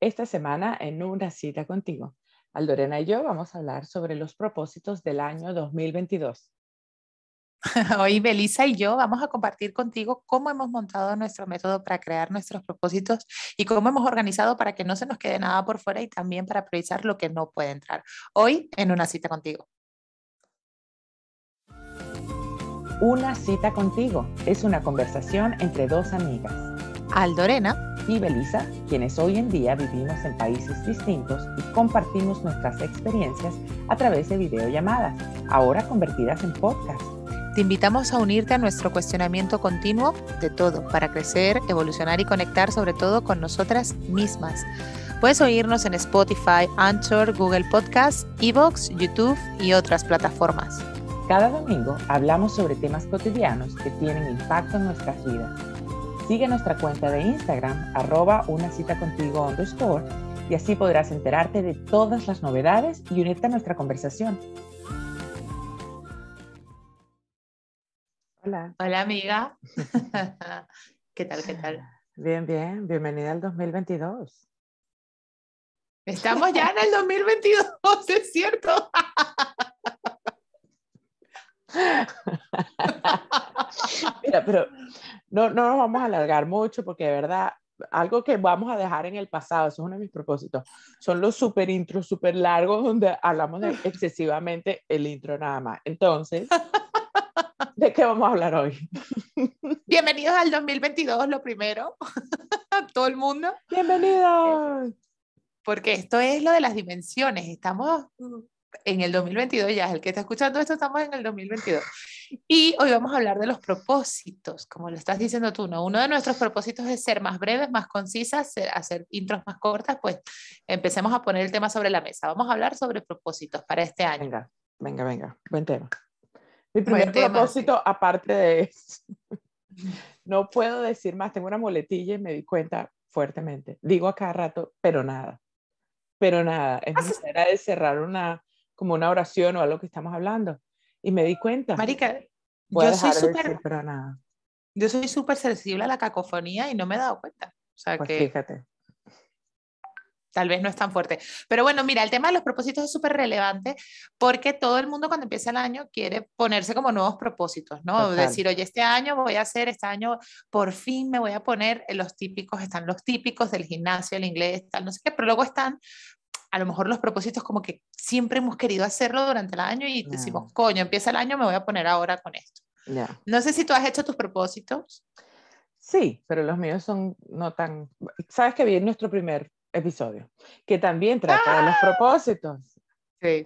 Esta semana en una cita contigo, Aldorena y yo vamos a hablar sobre los propósitos del año 2022. Hoy Belisa y yo vamos a compartir contigo cómo hemos montado nuestro método para crear nuestros propósitos y cómo hemos organizado para que no se nos quede nada por fuera y también para priorizar lo que no puede entrar. Hoy en una cita contigo. Una cita contigo es una conversación entre dos amigas. Aldorena y Belisa, quienes hoy en día vivimos en países distintos y compartimos nuestras experiencias a través de videollamadas, ahora convertidas en podcast. Te invitamos a unirte a nuestro cuestionamiento continuo de todo para crecer, evolucionar y conectar sobre todo con nosotras mismas. Puedes oírnos en Spotify, Anchor, Google Podcasts, Evox, YouTube y otras plataformas. Cada domingo hablamos sobre temas cotidianos que tienen impacto en nuestras vidas. Sigue nuestra cuenta de Instagram, arroba una cita contigo underscore, y así podrás enterarte de todas las novedades y unirte a nuestra conversación. Hola. Hola, amiga. ¿Qué tal? ¿Qué tal? Bien, bien. Bienvenida al 2022. Estamos ya en el 2022, es cierto. Mira, pero no, no nos vamos a alargar mucho porque de verdad, algo que vamos a dejar en el pasado, eso es uno de mis propósitos, son los super intros súper largos donde hablamos de excesivamente el intro nada más. Entonces, ¿de qué vamos a hablar hoy? Bienvenidos al 2022, lo primero. Todo el mundo. Bienvenidos. Porque esto es lo de las dimensiones. Estamos en el 2022 ya, el que está escuchando esto, estamos en el 2022. Y hoy vamos a hablar de los propósitos, como lo estás diciendo tú, ¿no? Uno de nuestros propósitos es ser más breves, más concisas, hacer intros más cortas, pues empecemos a poner el tema sobre la mesa. Vamos a hablar sobre propósitos para este año. Venga, venga, venga, buen tema. Mi primer propósito, aparte de eso, no puedo decir más, tengo una muletilla y me di cuenta fuertemente. Digo a cada rato, pero nada, pero nada. Es mi manera de cerrar una, como una oración o algo que estamos hablando. Y me di cuenta. Marica, yo soy súper... Yo soy súper sensible a la cacofonía y no me he dado cuenta. O sea pues que... Fíjate. Tal vez no es tan fuerte. Pero bueno, mira, el tema de los propósitos es súper relevante porque todo el mundo cuando empieza el año quiere ponerse como nuevos propósitos, ¿no? Decir, oye, este año voy a hacer, este año por fin me voy a poner los típicos, están los típicos del gimnasio, el inglés, tal, no sé qué, pero luego están a lo mejor los propósitos como que siempre hemos querido hacerlo durante el año y decimos, coño, empieza el año, me voy a poner ahora con esto. No sé si tú has hecho tus propósitos. Sí, pero los míos son no tan... Sabes que vi en nuestro primer episodio, que también trata de los ¡Ah! propósitos. Sí.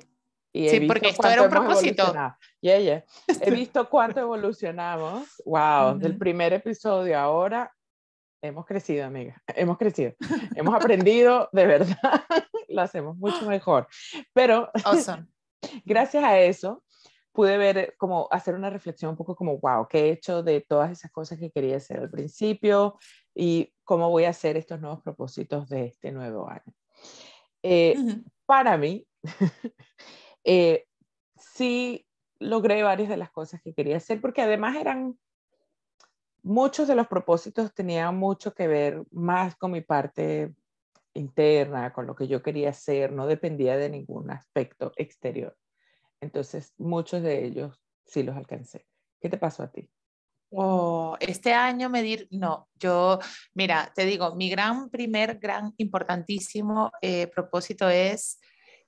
Y sí, porque esto era un propósito. Yeah, yeah. He visto cuánto evolucionamos. Wow, del primer episodio ahora hemos crecido, amiga. Hemos crecido. hemos aprendido de verdad lo hacemos mucho mejor. Pero gracias a eso pude ver como hacer una reflexión un poco como, wow, ¿qué he hecho de todas esas cosas que quería hacer al principio y cómo voy a hacer estos nuevos propósitos de este nuevo año? Eh, para mí, eh, sí logré varias de las cosas que quería hacer porque además eran muchos de los propósitos tenían mucho que ver más con mi parte interna, con lo que yo quería hacer, no dependía de ningún aspecto exterior. Entonces, muchos de ellos sí los alcancé. ¿Qué te pasó a ti? Oh, este año medir, no, yo, mira, te digo, mi gran, primer, gran, importantísimo eh, propósito es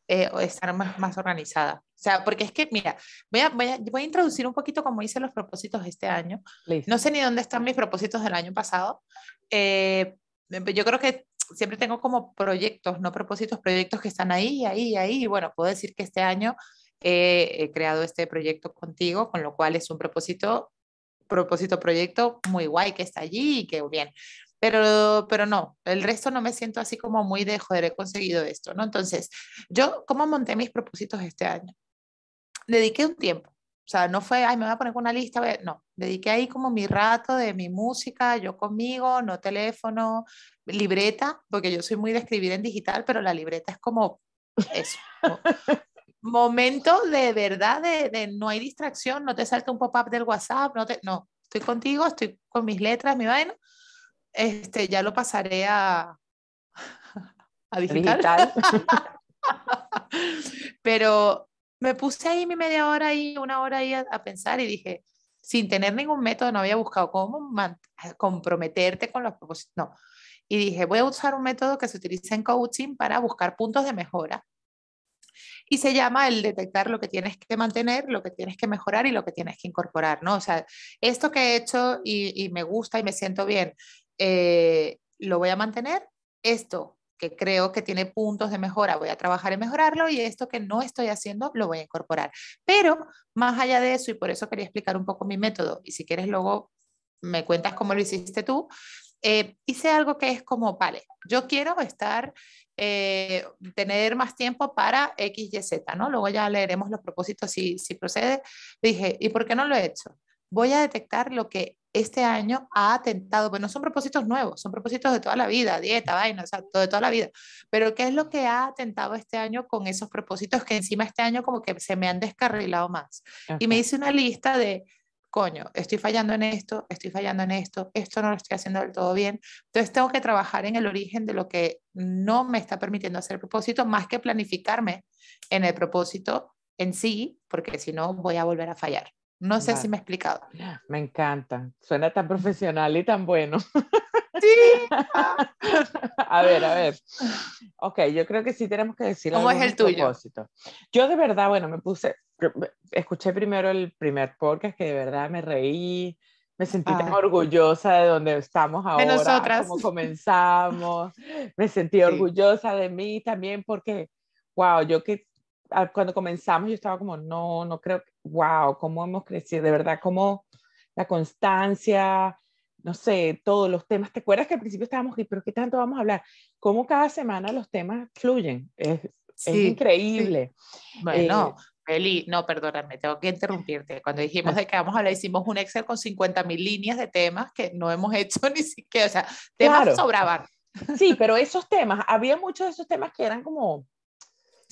eh, estar más, más organizada. O sea, porque es que, mira, voy a, voy a, voy a introducir un poquito como hice los propósitos este año. No sé ni dónde están mis propósitos del año pasado. Eh, yo creo que siempre tengo como proyectos, no propósitos, proyectos que están ahí, ahí, ahí. Bueno, puedo decir que este año he creado este proyecto contigo, con lo cual es un propósito, propósito, proyecto muy guay que está allí y que bien. Pero, pero no, el resto no me siento así como muy de, joder, he conseguido esto, ¿no? Entonces, yo, ¿cómo monté mis propósitos este año? Dediqué un tiempo. O sea, no fue, ay, me voy a poner una lista, no, dediqué ahí como mi rato de mi música, yo conmigo, no teléfono, libreta, porque yo soy muy de escribir en digital, pero la libreta es como eso. momento de verdad, de, no hay distracción, no te salta un pop-up del WhatsApp, no, te, no, estoy contigo, estoy con mis letras, mi vaina, este, ya lo pasaré a, a digital. Pero me puse ahí mi media hora ahí, una hora ahí a, pensar y dije, sin tener ningún método, no había buscado cómo comprometerte con los propósitos, no. Y dije, voy a usar un método que se utiliza en coaching para buscar puntos de mejora. Y se llama el detectar lo que tienes que mantener, lo que tienes que mejorar y lo que tienes que incorporar, ¿no? O sea, esto que he hecho y, me gusta y me siento bien, eh, lo voy a mantener. Esto que creo que tiene puntos de mejora, voy a trabajar en mejorarlo y esto que no estoy haciendo lo voy a incorporar. Pero más allá de eso, y por eso quería explicar un poco mi método, y si quieres luego me cuentas cómo lo hiciste tú, eh, hice algo que es como, vale, yo quiero estar, eh, tener más tiempo para X, Y, Z, ¿no? Luego ya leeremos los propósitos si, si procede. Dije, ¿y por qué no lo he hecho? Voy a detectar lo que este año ha atentado, pues no son propósitos nuevos, son propósitos de toda la vida, dieta, vaina, o sea, todo de toda la vida. Pero ¿qué es lo que ha atentado este año con esos propósitos que encima este año como que se me han descarrilado más? Y me hice una lista de, coño, estoy fallando en esto, estoy fallando en esto, esto no lo estoy haciendo del todo bien. Entonces tengo que trabajar en el origen de lo que no me está permitiendo hacer el propósito, más que planificarme en el propósito en sí, porque si no voy a volver a fallar. No sé si me he explicado. Me encanta. Suena tan profesional y tan bueno. Sí. a ver, a ver. Ok, yo creo que sí tenemos que decir ¿Cómo es el tuyo? Yo de verdad, bueno, me puse, escuché primero el primer podcast que de verdad me reí, me sentí tan orgullosa de donde estamos ahora, de nosotras. cómo comenzamos, me sentí orgullosa de mí también porque, wow, yo que cuando comenzamos yo estaba como, no, no creo, wow, cómo hemos crecido, de verdad, cómo la constancia, no sé, todos los temas. ¿Te acuerdas que al principio estábamos, pero qué tanto vamos a hablar? Cómo cada semana los temas fluyen. Es, increíble. Bueno. Eh, Eli, no, perdóname, tengo que interrumpirte. Cuando dijimos de que vamos a hablar, hicimos un Excel con 50 mil líneas de temas que no hemos hecho ni siquiera, o sea, temas sobraban. Sí, pero esos temas, había muchos de esos temas que eran como,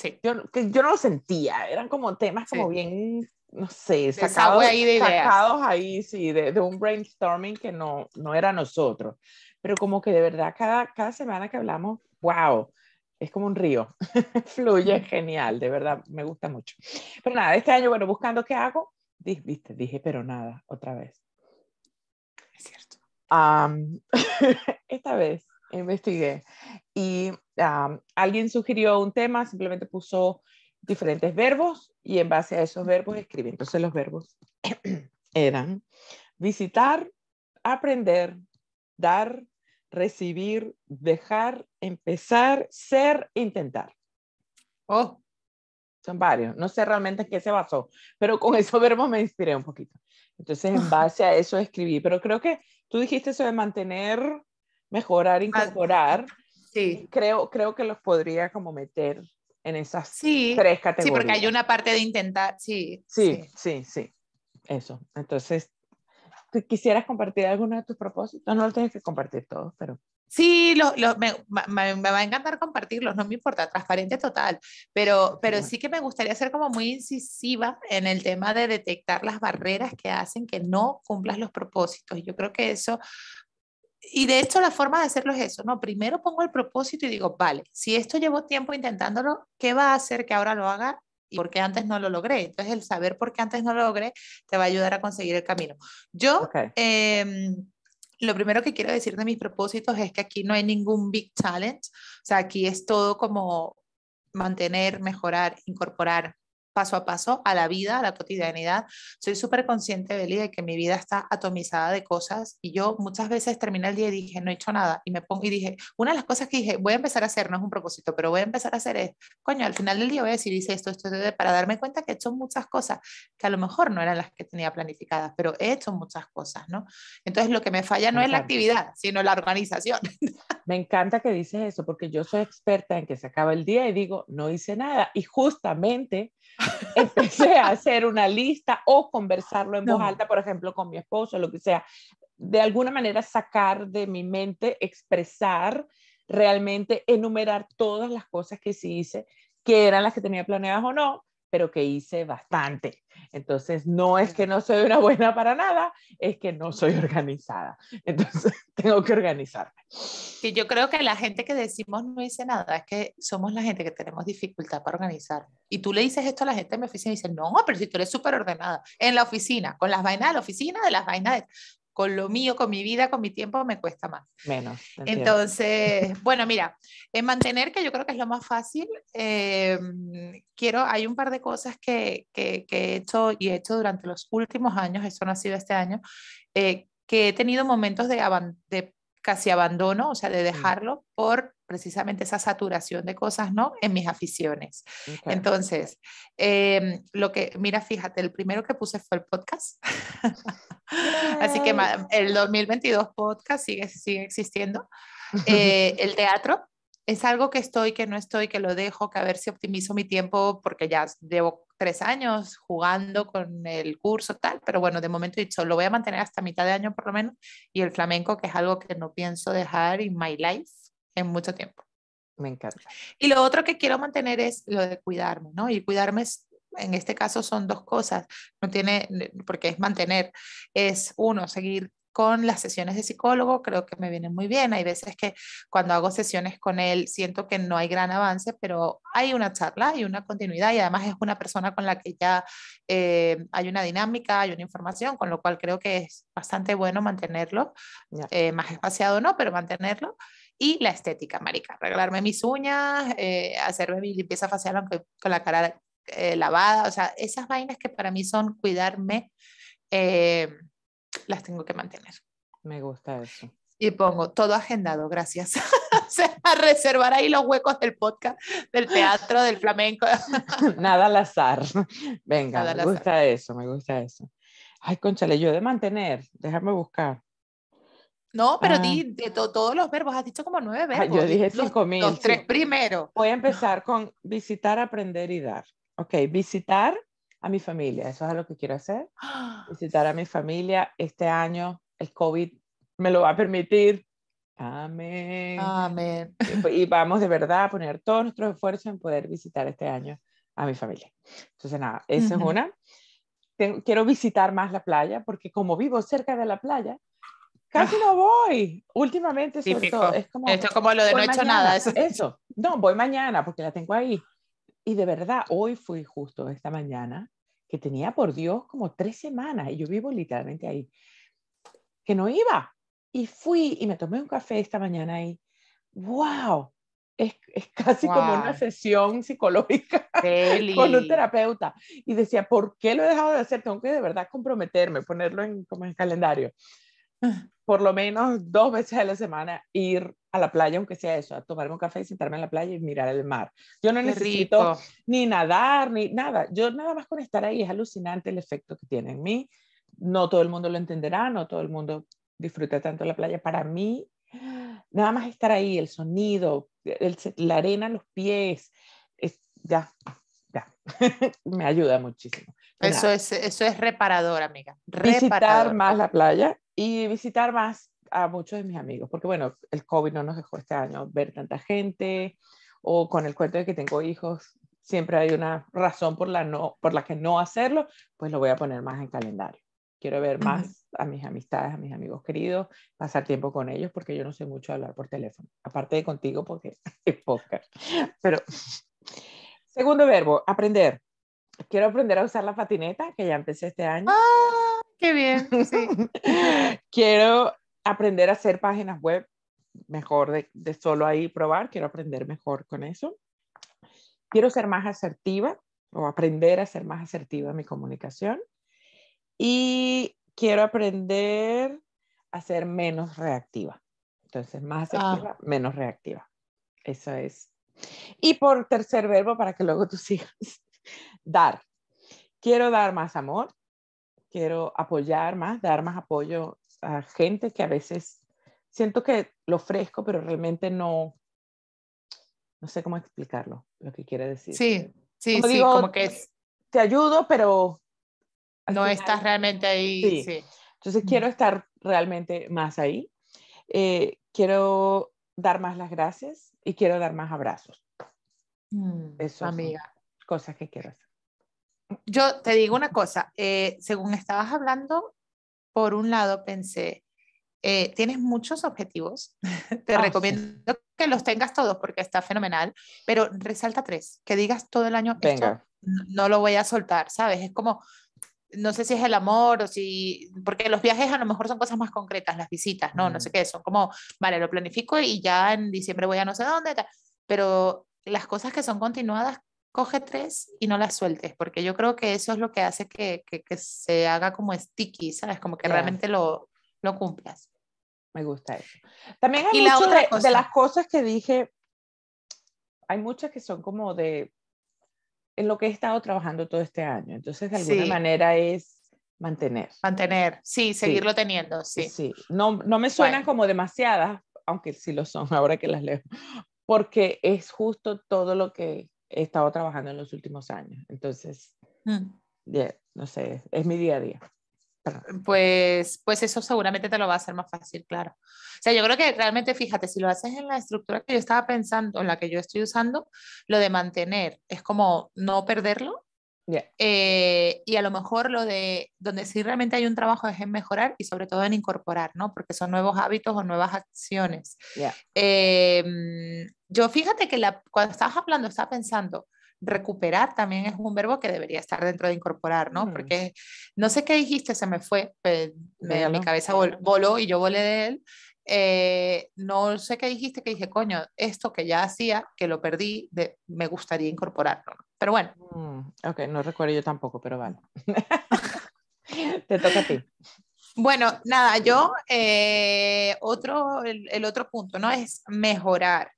Sí. Yo, que yo no lo sentía, eran como temas como bien, no sé, sacados ahí, de sacados ahí, sí, de, de, un brainstorming que no, no era nosotros. Pero como que de verdad cada, cada semana que hablamos, wow, es como un río, fluye genial, de verdad, me gusta mucho. Pero nada, este año, bueno, buscando qué hago, dije, viste, dije, pero nada, otra vez. Es cierto. esta vez investigué y alguien sugirió un tema, simplemente puso diferentes verbos y en base a esos verbos escribí. Entonces los verbos eran visitar, aprender, dar, recibir, dejar, empezar, ser, intentar. Oh. Son varios. No sé realmente en qué se basó, pero con esos verbos me inspiré un poquito. Entonces, en base a eso escribí. Pero creo que tú dijiste eso de mantener mejorar, incorporar. Sí. Creo, creo que los podría como meter en esas tres categorías. Sí, porque hay una parte de intentar, sí. Sí, sí, sí. Eso. Entonces, quisieras compartir alguno de tus propósitos? No lo tienes que compartir todos, pero... Sí, lo, lo, me, me, me, va a encantar compartirlos, no me importa, transparente total, pero, pero sí que me gustaría ser como muy incisiva en el tema de detectar las barreras que hacen que no cumplas los propósitos. Yo creo que eso y de hecho la forma de hacerlo es eso, ¿no? Primero pongo el propósito y digo, vale, si esto llevo tiempo intentándolo, ¿qué va a hacer que ahora lo haga y por qué antes no lo logré? Entonces el saber por qué antes no lo logré te va a ayudar a conseguir el camino. Yo, em, lo primero que quiero decir de mis propósitos es que aquí no hay ningún big challenge, o sea, aquí es todo como mantener, mejorar, incorporar paso a paso a la vida, a la cotidianidad. Soy súper consciente, Beli, de que mi vida está atomizada de cosas y yo muchas veces terminé el día y dije, no he hecho nada. Y me pongo y dije, una de las cosas que dije, voy a empezar a hacer, no es un propósito, pero voy a empezar a hacer es, coño, al final del día voy a decir, hice esto, esto, esto, para darme cuenta que he hecho muchas cosas que a lo mejor no eran las que tenía planificadas, pero he hecho muchas cosas, ¿no? Entonces lo que me falla no es la actividad, sino la organización. Me encanta que dices eso, porque yo soy experta en que se acaba el día y digo, no hice nada. Y justamente empecé a hacer una lista o conversarlo en voz alta, por ejemplo, con mi esposo, lo que sea. De alguna manera sacar de mi mente, expresar, realmente enumerar todas las cosas que sí hice, que eran las que tenía planeadas o no, pero que hice bastante. Entonces, no es que no soy una buena para nada, es que no soy organizada. Entonces, tengo que organizarme. Y yo creo que la gente que decimos no hice nada, es que somos la gente que tenemos dificultad para organizar. Y tú le dices esto a la gente en mi oficina y dicen, no, pero si tú eres súper ordenada. En la oficina, con las vainas de la oficina, de las vainas de con lo mío, con mi vida, con mi tiempo, me cuesta más. Menos. Entonces, bueno, mira, en mantener, que yo creo que es lo más fácil, eh, quiero, hay un par de cosas que, que, he hecho y he hecho durante los últimos años, eso no ha sido este año, eh, que he tenido momentos de, de casi abandono, o sea, de dejarlo por precisamente esa saturación de cosas, ¿no? En mis aficiones. Entonces, em, lo que, mira, fíjate, el primero que puse fue el podcast. Así que el 2022 podcast sigue, sigue existiendo. Eh, el teatro es algo que estoy, que no estoy, que lo dejo, que a ver si optimizo mi tiempo, porque ya llevo tres años jugando con el curso, tal, pero bueno, de momento he dicho, lo voy a mantener hasta mitad de año por lo menos, y el flamenco, que es algo que no pienso dejar en my life en mucho tiempo. Me encanta. Y lo otro que quiero mantener es lo de cuidarme, ¿no? Y cuidarme en este caso son dos cosas, no tiene, porque es mantener, es uno, seguir con las sesiones de psicólogo, creo que me vienen muy bien. Hay veces que cuando hago sesiones con él siento que no hay gran avance, pero hay una charla, hay una continuidad y además es una persona con la que ya eh, hay una dinámica, hay una información, con lo cual creo que es bastante bueno mantenerlo, eh, más espaciado no, pero mantenerlo. Y la estética, marica, arreglarme mis uñas, eh, hacerme mi limpieza facial aunque con la cara lavada, o sea, esas vainas que para mí son cuidarme las tengo que mantener. Me gusta eso. Y pongo todo agendado, gracias. a reservar ahí los huecos del podcast, del teatro, del flamenco. Nada al azar. Venga, me gusta eso, me gusta eso. Ay, conchale, yo de mantener, déjame buscar. No, pero ah. di de todos los verbos, has dicho como nueve verbos. yo dije cinco mil. Los tres primeros. Voy a empezar con visitar, aprender y dar. Ok, visitar a mi familia. Eso es lo que quiero hacer. Visitar a mi familia. Este año el COVID me lo va a permitir. Amén. Amén. Y, vamos de verdad a poner todos nuestros esfuerzos en poder visitar este año a mi familia. Entonces, nada, esa es una. quiero visitar más la playa porque como vivo cerca de la playa, casi no voy. Últimamente, sobre es como... Esto es como lo de no he hecho nada. Eso. eso. No, voy mañana porque la tengo ahí. Y de verdad, hoy fui justo esta mañana, que tenía por Dios como tres semanas, y yo vivo literalmente ahí, que no iba. Y fui y me tomé un café esta mañana y, wow, es, es casi como una sesión psicológica con un terapeuta. Y decía, ¿por qué lo he dejado de hacer? Tengo que de verdad comprometerme, ponerlo en, como en calendario. Por lo menos dos veces a la semana ir a la playa, aunque sea eso, a tomarme un café y sentarme en la playa y mirar el mar. Yo no necesito ni nadar, ni nada. Yo nada más con estar ahí es alucinante el efecto que tiene en mí. No todo el mundo lo entenderá, no todo el mundo disfruta tanto la playa. Para mí, nada más estar ahí, el sonido, la arena los pies, es, ya, ya, me ayuda muchísimo. Eso es, eso es reparador, amiga. Visitar más la playa y visitar más a muchos de mis amigos, porque bueno, el COVID no nos dejó este año ver tanta gente, o con el cuento de que tengo hijos, siempre hay una razón por la, no, por la que no hacerlo, pues lo voy a poner más en calendario. Quiero ver más a mis amistades, a mis amigos queridos, pasar tiempo con ellos, porque yo no sé mucho hablar por teléfono, aparte de contigo, porque es podcast. Pero, segundo verbo, aprender. Quiero aprender a usar la patineta, que ya empecé este año. ¡Ah! ¡Qué bien! Sí. Quiero aprender a hacer páginas web mejor de, de, solo ahí probar, quiero aprender mejor con eso. Quiero ser más asertiva o aprender a ser más asertiva en mi comunicación. Y quiero aprender a ser menos reactiva. Entonces, más ah. asertiva, menos reactiva. Eso es. Y por tercer verbo, para que luego tú sigas, dar. Quiero dar más amor, quiero apoyar más, dar más apoyo a gente que a veces siento que lo ofrezco, pero realmente no, no sé cómo explicarlo, lo que quiere decir. Sí, sí, sí, como que es... Te ayudo, pero... No estás realmente ahí. Sí. Entonces quiero estar realmente más ahí. Eh, quiero dar más las gracias y quiero dar más abrazos. Mm, Eso amiga. cosas que quiero hacer. Yo te digo una cosa, eh, según estabas hablando, por un lado pensé, eh, tienes muchos objetivos, te Ah, sí. recomiendo que los tengas todos porque está fenomenal, pero resalta tres, que digas todo el año, Venga. no lo voy a soltar, ¿sabes? Es como, no sé si es el amor o si, porque los viajes a lo mejor son cosas más concretas, las visitas, ¿no? No sé qué, son como, vale, lo planifico y ya en diciembre voy a no sé dónde, pero las cosas que son continuadas, coge tres y no las sueltes, porque yo creo que eso es lo que hace que, que, que se haga como sticky, ¿sabes? Como que Ya. realmente lo, lo cumplas. Me gusta eso. También hay Y la de, de las cosas que dije, hay muchas que son como de en lo que he estado trabajando todo este año. Entonces, de alguna Sí. manera es mantener. Mantener, sí, seguirlo teniendo, sí. Sí, no, no me suenan Bueno. como demasiadas, aunque sí lo son ahora que las leo, porque es justo todo lo que he estado trabajando en los últimos años. Entonces, Mm. no sé, es mi día a día. Perdón. Pues, pues eso seguramente te lo va a hacer más fácil, claro. O sea, yo creo que realmente, fíjate, si lo haces en la estructura que yo estaba pensando, en la que yo estoy usando, lo de mantener es como no perderlo. Eh, y a lo mejor lo de donde sí realmente hay un trabajo es en mejorar y sobre todo en incorporar, ¿no? Porque son nuevos hábitos o nuevas acciones. Eh, yo fíjate que la, cuando estabas hablando, estaba pensando, recuperar también es un verbo que debería estar dentro de incorporar, ¿no? Mm. Porque no sé qué dijiste, se me fue, me- mi cabeza vol- voló y yo volé de él. Eh, no sé qué dijiste, que dije, coño, esto que ya hacía, que lo perdí, de, me gustaría incorporarlo. ¿no? Pero bueno, Mm, ok, no recuerdo yo tampoco, pero vale. Te toca a ti. Bueno, nada, yo, eh, otro, el, el otro punto, ¿no? Es mejorar.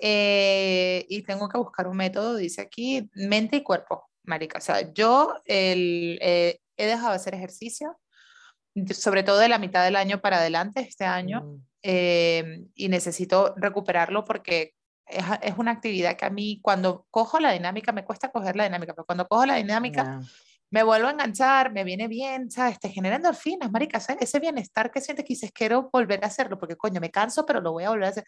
Eh, y tengo que buscar un método, dice aquí, mente y cuerpo, marica. O sea, yo el, eh, he dejado de hacer ejercicio, sobre todo de la mitad del año para adelante, este año, Mm, y necesito recuperarlo porque es, es una actividad que a mí, cuando cojo la dinámica, me cuesta coger la dinámica, pero cuando cojo la dinámica, ya. me vuelvo a enganchar, me viene bien, ¿sabes? Te genera endorfinas, marica, ¿sabes? Ese bienestar que sientes que dices, quiero volver a hacerlo, porque coño, me canso, pero lo voy a volver a hacer.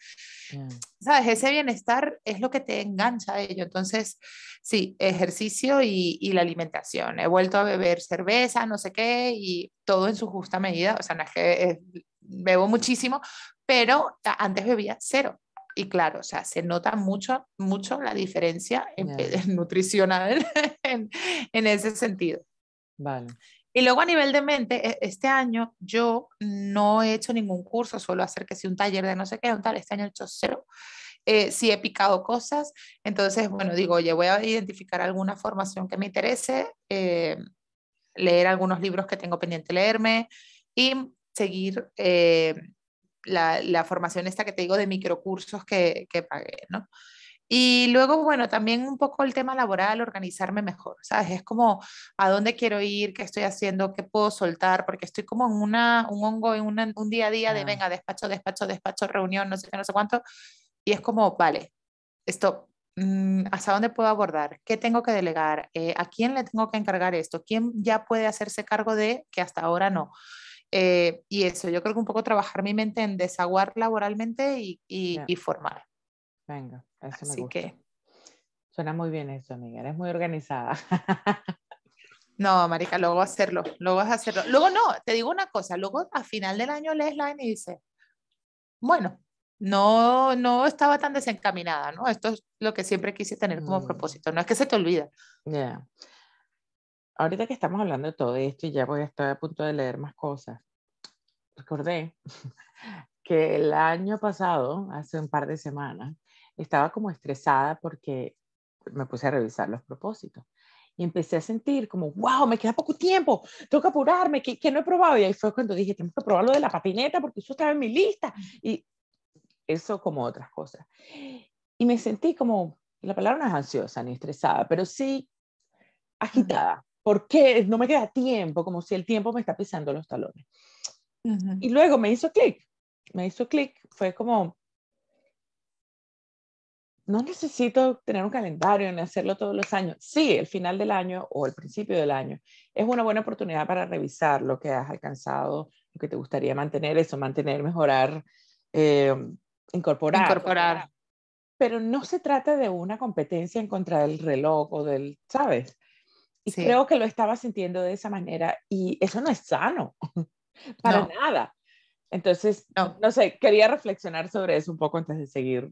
ya. ¿Sabes? Ese bienestar es lo que te engancha a ello. Entonces, sí, ejercicio y, y la alimentación. He vuelto a beber cerveza, no sé qué, y todo en su justa medida. O sea, no es que eh, bebo muchísimo, pero antes bebía cero. Y claro, o sea, se nota mucho, mucho la diferencia en, Ya. nutricional en, en ese sentido. Vale. Y luego a nivel de mente, e- este año yo no he hecho ningún curso, solo hacer que si un taller de no sé qué, un tal, este año he hecho cero. Eh, sí he picado cosas, entonces, bueno, digo, oye, voy a identificar alguna formación que me interese, eh, leer algunos libros que tengo pendiente leerme y seguir eh, la, la formación esta que te digo de microcursos que, que pagué, ¿no? Y luego, bueno, también un poco el tema laboral, organizarme mejor, ¿sabes? Es como a dónde quiero ir, qué estoy haciendo, qué puedo soltar, porque estoy como en una, un hongo, en una- un día a día de Ah. venga, despacho, despacho, despacho, reunión, no sé qué, no sé cuánto. Y es como, vale, esto, mm, ¿hasta dónde puedo abordar? ¿Qué tengo que delegar? Eh, ¿A quién le tengo que encargar esto? ¿Quién ya puede hacerse cargo de que hasta ahora no? Eh, y eso, yo creo que un poco trabajar mi mente en desaguar laboralmente y, y, formar. Venga, eso me Así gusta. que, Suena muy bien eso, amiga. Eres muy organizada. no, marica, luego hacerlo, luego es hacerlo. Luego no, te digo una cosa, luego a final del año lees la y dices, bueno, no, no estaba tan desencaminada, ¿no? Esto es lo que siempre quise tener como Mm. propósito, no es que se te olvida. Ya. Ahorita que estamos hablando de todo esto y ya voy a estar a punto de leer más cosas, recordé que el año pasado, hace un par de semanas, estaba como estresada porque me puse a revisar los propósitos y empecé a sentir como, wow, me queda poco tiempo, tengo que apurarme, que, que no he probado. Y ahí fue cuando dije, tengo que probar lo de la patineta porque eso estaba en mi lista. Y eso como otras cosas. Y me sentí como, la palabra no es ansiosa ni estresada, pero sí agitada. ¿Por qué no me queda tiempo? Como si el tiempo me está pisando los talones. Y luego me hizo clic, me hizo clic, fue como, no necesito tener un calendario ni hacerlo todos los años. Sí, el final del año o el principio del año es una buena oportunidad para revisar lo que has alcanzado, lo que te gustaría mantener, eso, mantener, mejorar, eh, incorporar. Incorporar. Pero no se trata de una competencia en contra del reloj o del, ¿sabes? Y creo que lo estaba sintiendo de esa manera y eso no es sano, para nada. Entonces, no. no. sé, quería reflexionar sobre eso un poco antes de seguir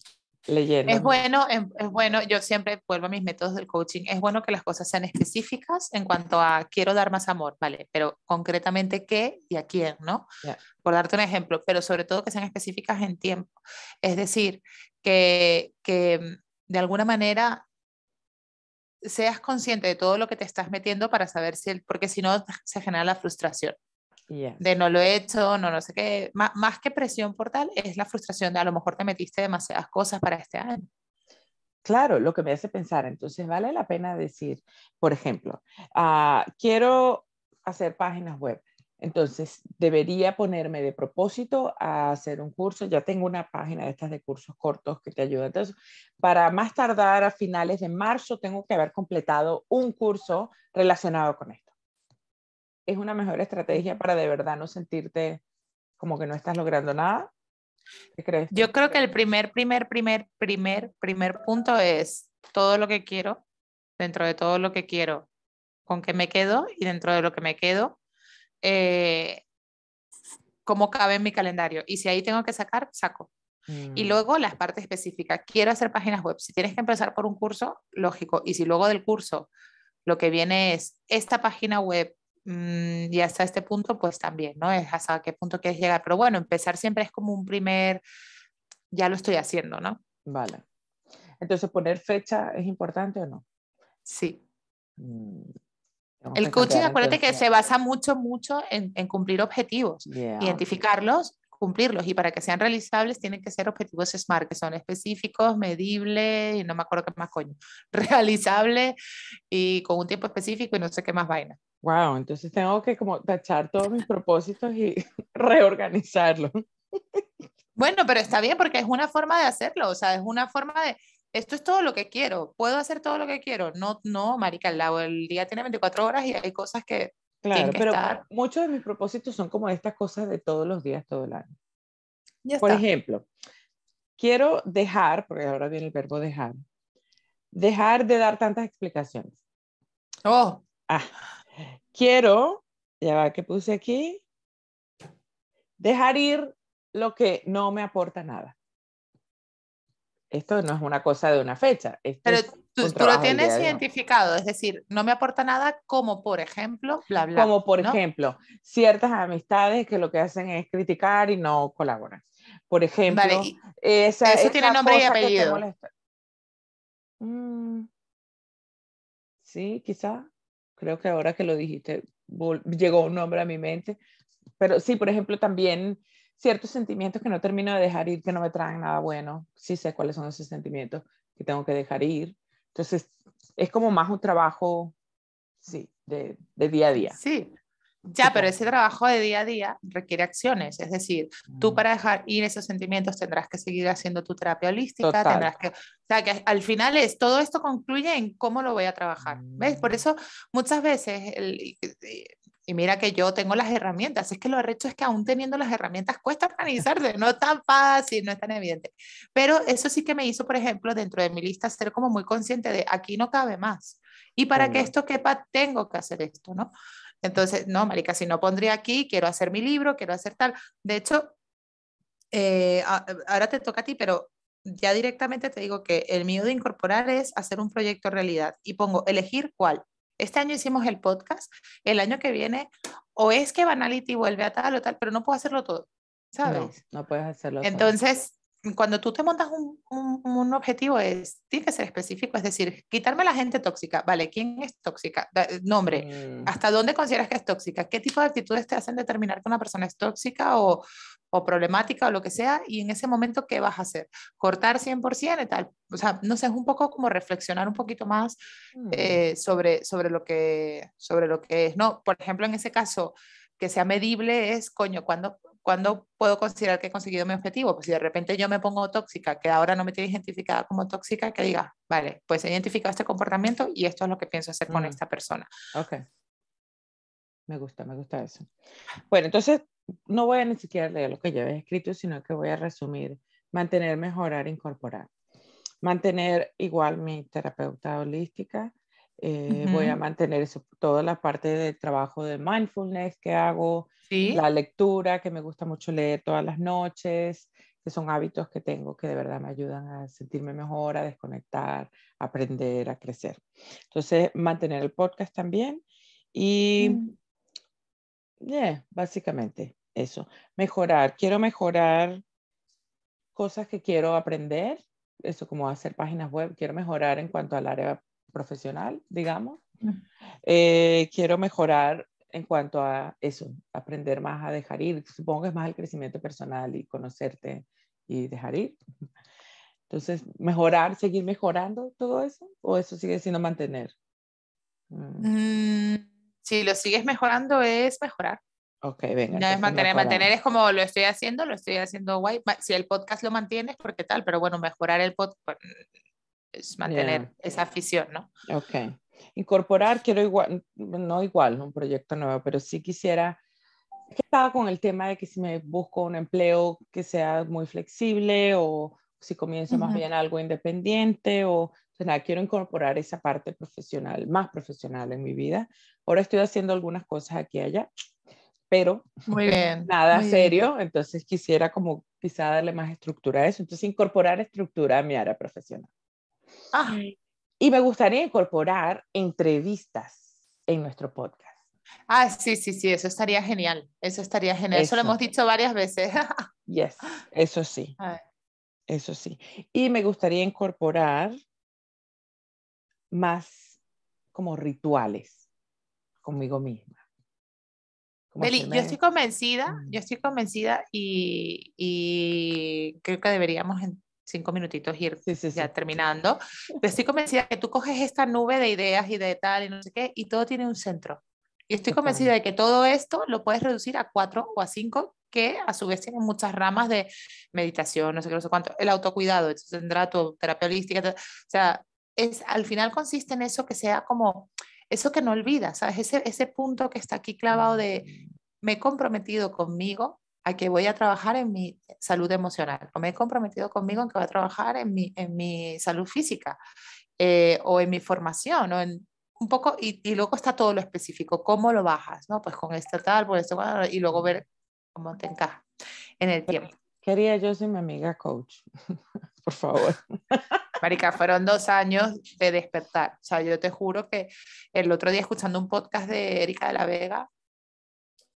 leyendo. Es bueno, em, es bueno, yo siempre vuelvo a mis métodos del coaching, es bueno que las cosas sean específicas en cuanto a quiero dar más amor, ¿vale? Pero concretamente qué y a quién, ¿no? Por darte un ejemplo, pero sobre todo que sean específicas en tiempo. Es decir, que, que mm, de alguna manera seas consciente de todo lo que te estás metiendo para saber si, el, porque si no se genera la frustración. De no lo he hecho, no, no sé qué. más que presión por tal, es la frustración de a lo mejor te metiste demasiadas cosas para este año. Claro, lo que me hace pensar, entonces vale la pena decir, por ejemplo, uh, quiero hacer páginas web. Entonces, debería ponerme de propósito a hacer un curso. Ya tengo una página de estas de cursos cortos que te ayudan. Entonces, para más tardar a finales de marzo, tengo que haber completado un curso relacionado con esto. Es una mejor estrategia para de verdad no sentirte como que no estás logrando nada. ¿Qué crees? Yo creo que el primer, primer, primer, primer, primer punto es todo lo que quiero, dentro de todo lo que quiero, con qué me quedo y dentro de lo que me quedo, eh, cómo cabe en mi calendario. Y si ahí tengo que sacar, saco. Y mm. luego las partes específicas. Quiero hacer páginas web. Si tienes que empezar por un curso, lógico. Y si luego del curso lo que viene es esta página web mmm, y hasta este punto, pues también, ¿no? Es hasta qué punto quieres llegar. Pero bueno, empezar siempre es como un primer, ya lo estoy haciendo, ¿no? Vale. Entonces, ¿poner fecha es importante o no? Sí. Mm. El coaching, acuérdate que se basa mucho, mucho en, cumplir objetivos, identificarlos, cumplirlos y para que sean realizables tienen que ser objetivos SMART, que son específicos, medibles y no me acuerdo qué más coño, realizables y con un tiempo específico y no sé qué más vaina. Wow, entonces tengo que como tachar todos mis propósitos y reorganizarlos. Bueno, pero está bien porque es una forma de hacerlo, o sea, es una forma de, esto es todo lo que quiero, puedo hacer todo lo que quiero. No, no, marica, el, día tiene 24 horas y hay cosas que... Claro, pero muchos de mis propósitos son como estas cosas de todos los días, todo el año. Por ejemplo, quiero dejar, porque ahora viene el verbo dejar, dejar de dar tantas explicaciones. Oh. Ah, quiero, ya va que puse aquí, dejar ir lo que no me aporta nada esto no es una cosa de una fecha. Pero tú, lo tienes identificado, es decir, no me aporta nada como por ejemplo, bla, bla. Como por ejemplo, ciertas amistades que lo que hacen es criticar y no colaboran. Por ejemplo, esa, eso tiene nombre y apellido. Mm, sí, quizá. Creo que ahora que lo dijiste, llegó un nombre a mi mente. Pero sí, por ejemplo, también ciertos sentimientos que no termino de dejar ir, que no me traen nada bueno. Sí sé cuáles son esos sentimientos que tengo que dejar ir. Entonces, es como más un trabajo, sí, de, de día a día. Sí, ya, pero ese trabajo de día a día requiere acciones, es decir, tú para dejar ir esos sentimientos tendrás que seguir haciendo tu terapia holística, tendrás que, o sea, que al final es, todo esto concluye en cómo lo voy a trabajar, ¿ves? Por mm. eso muchas veces, el, y mira que yo tengo las herramientas, es que lo arrecho es que aún teniendo las herramientas cuesta organizarse, no es tan fácil, no es tan evidente. Pero eso sí que me hizo, por ejemplo, dentro de mi lista ser como muy consciente de aquí no cabe más. Y para que esto quepa, tengo que hacer esto, ¿no? Entonces, no, Marica, si no pondría aquí, quiero hacer mi libro, quiero hacer tal. De hecho, eh, ahora te toca a ti, pero ya directamente te digo que el mío de incorporar es hacer un proyecto realidad y pongo elegir cuál. Este año hicimos el podcast, el año que viene o es que Banality vuelve a tal o tal, pero no puedo hacerlo todo, ¿sabes? No, no puedes hacerlo Entonces, cuando tú te montas un, un, objetivo, es, tiene que ser específico, es decir, quitarme la gente tóxica, ¿vale? ¿Quién es tóxica? Nombre, mm. ¿hasta dónde consideras que es tóxica? ¿Qué tipo de actitudes te hacen determinar que una persona es tóxica o, o problemática o lo que sea? Y en ese momento, ¿qué vas a hacer? ¿Cortar 100% y tal? O sea, no sé, es un poco como reflexionar un poquito más mm. eh, sobre, sobre, lo que, sobre lo que es, ¿no? Por ejemplo, en ese caso, que sea medible es, coño, cuando ¿cuándo puedo considerar que he conseguido mi objetivo? Pues si de repente yo me pongo tóxica, que ahora no me tiene identificada como tóxica, que diga, vale, pues he identificado este comportamiento y esto es lo que pienso hacer con mm. esta persona. Ok. Me gusta, me gusta eso. Bueno, entonces no voy a ni siquiera leer lo que yo he escrito, sino que voy a resumir. Mantener, mejorar, incorporar. Mantener igual mi terapeuta holística. Eh, voy a mantener eso, toda la parte de trabajo de mindfulness que hago, la lectura, que me gusta mucho leer todas las noches, que son hábitos que tengo que de verdad me ayudan a sentirme mejor, a desconectar, a aprender, a crecer. Entonces, mantener el podcast también y, mm. básicamente eso, mejorar. Quiero mejorar cosas que quiero aprender, eso como hacer páginas web, quiero mejorar en cuanto al área profesional, digamos. Eh, quiero mejorar en cuanto a eso, aprender más a dejar ir. Supongo que es más el crecimiento personal y conocerte y dejar ir. Entonces, mejorar, seguir mejorando todo eso, o eso sigue siendo mantener. Mm. Mm, si lo sigues mejorando, es mejorar. Ok, venga. No es mantener, mantener es como lo estoy haciendo, lo estoy haciendo guay. Si el podcast lo mantienes, porque tal, pero bueno, mejorar el podcast es mantener esa afición, ¿no? Ok. Incorporar, quiero igual, no igual, un proyecto nuevo, pero sí quisiera, que estaba con el tema de que si me busco un empleo que sea muy flexible o si comienzo más bien algo independiente o, nada, quiero incorporar esa parte profesional, más profesional en mi vida. Ahora estoy haciendo algunas cosas aquí y allá, pero muy bien, nada serio, entonces quisiera como quizá darle más estructura a eso, entonces incorporar estructura a mi área profesional. Ah. Y me gustaría incorporar entrevistas en nuestro podcast. Ah, sí, sí, sí, eso estaría genial, eso estaría genial, eso, lo hemos dicho varias veces. yes, eso sí, eso sí. Y me gustaría incorporar más como rituales conmigo misma. Beli, yo estoy convencida, mm. yo estoy convencida y, y creo que deberíamos en cinco minutitos ir ya terminando, pero estoy convencida que tú coges esta nube de ideas y de tal y no sé qué y todo tiene un centro. Y estoy convencida de que todo esto lo puedes reducir a cuatro o a cinco que a su vez tienen muchas ramas de meditación, no sé qué, no sé cuánto, el autocuidado, tendrá tu terapia holística, o sea, es, al final consiste en eso que sea como eso que no olvidas, ¿sabes? Ese, ese punto que está aquí clavado de me he comprometido conmigo a que voy a trabajar en mi salud emocional, o me he comprometido conmigo en que voy a trabajar en mi, en mi salud física, eh, o en mi formación, o en un poco, y, y, luego está todo lo específico, cómo lo bajas, ¿no? Pues con este tal, por este, y luego ver cómo te encaja en el tiempo. Quería yo ser mi amiga coach, por favor. Marica, fueron dos años de despertar. O sea, yo te juro que el otro día escuchando un podcast de Erika de la Vega,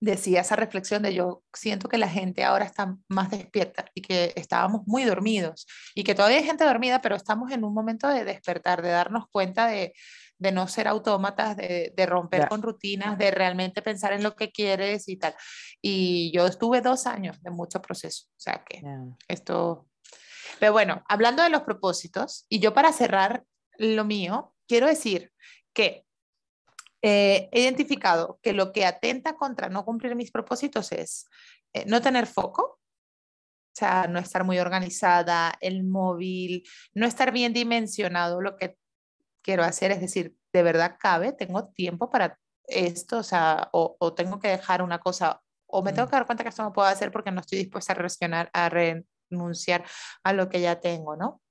decía esa reflexión de yo siento que la gente ahora está más despierta y que estábamos muy dormidos y que todavía hay gente dormida, pero estamos en un momento de despertar, de darnos cuenta de, de no ser autómatas, de, de romper con rutinas, de realmente pensar en lo que quieres y tal. Y yo estuve dos años de mucho proceso, o sea que esto pero bueno, hablando de los propósitos, y yo para cerrar lo mío, quiero decir que eh, he identificado que lo que atenta contra no cumplir mis propósitos es eh, no tener foco, o sea, no estar muy organizada, el móvil, no estar bien dimensionado lo que quiero hacer, es decir, de verdad cabe, tengo tiempo para esto, o sea, o, o tengo que dejar una cosa, o me tengo mm. que dar cuenta que esto no puedo hacer porque no estoy dispuesta a reaccionar, a, re, renunciar a lo que ya tengo, ¿no?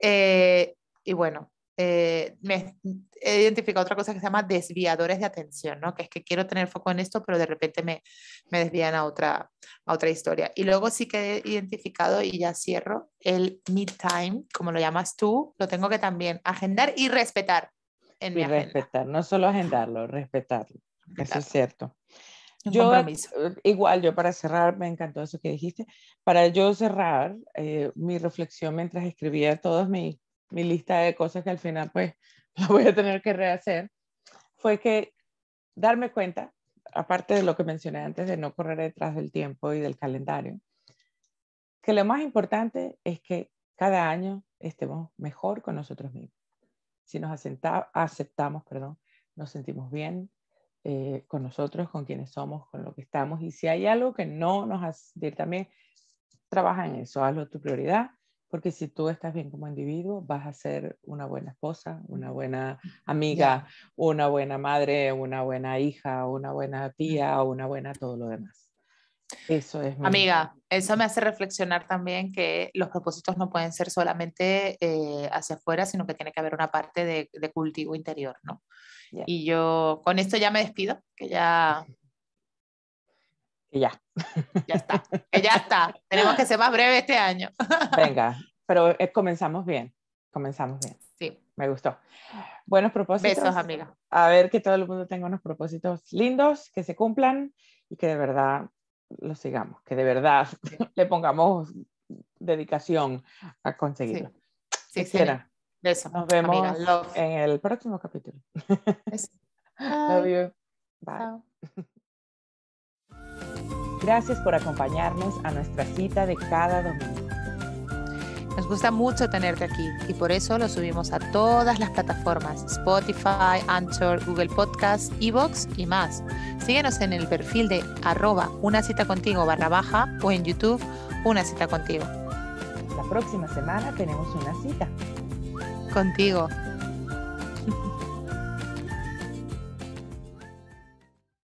Eh, y bueno, eh, me he identificado otra cosa que se llama desviadores de atención, ¿no? Que es que quiero tener foco en esto, pero de repente me, me desvían a otra, a otra historia. Y luego sí que he identificado, y ya cierro, el mid time, como lo llamas tú, lo tengo que también agendar y respetar en mi y respetar, no solo agendarlo, respetarlo. Eso es cierto. Yo, eh, igual, yo para cerrar, me encantó eso que dijiste. Para yo cerrar eh, mi reflexión mientras escribía toda mi, mi lista de cosas que al final, pues, la voy a tener que rehacer, fue que darme cuenta, aparte de lo que mencioné antes de no correr detrás del tiempo y del calendario, que lo más importante es que cada año estemos mejor con nosotros mismos. Si nos aceptamos, perdón, nos sentimos bien, eh, con nosotros, con quienes somos, con lo que estamos. Y si hay algo que no nos hace, también trabaja en eso, hazlo tu prioridad, porque si tú estás bien como individuo, vas a ser una buena esposa, una buena amiga, una buena madre, una buena hija, una buena tía, una buena todo lo demás. Eso es. Amiga, eso me hace reflexionar también que los propósitos no pueden ser solamente eh, hacia afuera, sino que tiene que haber una parte de, cultivo interior, ¿no? Y yo con esto ya me despido, que ya... Que ya. Ya está, ya está. Tenemos que ser más breve este año. Venga, pero eh, comenzamos bien, comenzamos bien. Sí. Me gustó. Buenos propósitos. Besos, amiga. A ver que todo el mundo tenga unos propósitos lindos, que se cumplan y que de verdad lo sigamos, que de verdad le pongamos dedicación a conseguirlo. Sí, sí, Besos. Nos vemos en el próximo capítulo. Love you. Bye. Gracias por acompañarnos a nuestra cita de cada domingo. Nos gusta mucho tenerte aquí y por eso lo subimos a todas las plataformas, Spotify, Anchor, Google Podcast, Evox y más. Síguenos en el perfil de arroba una cita contigo barra baja o en YouTube una cita contigo. La próxima semana tenemos una cita. Contigo.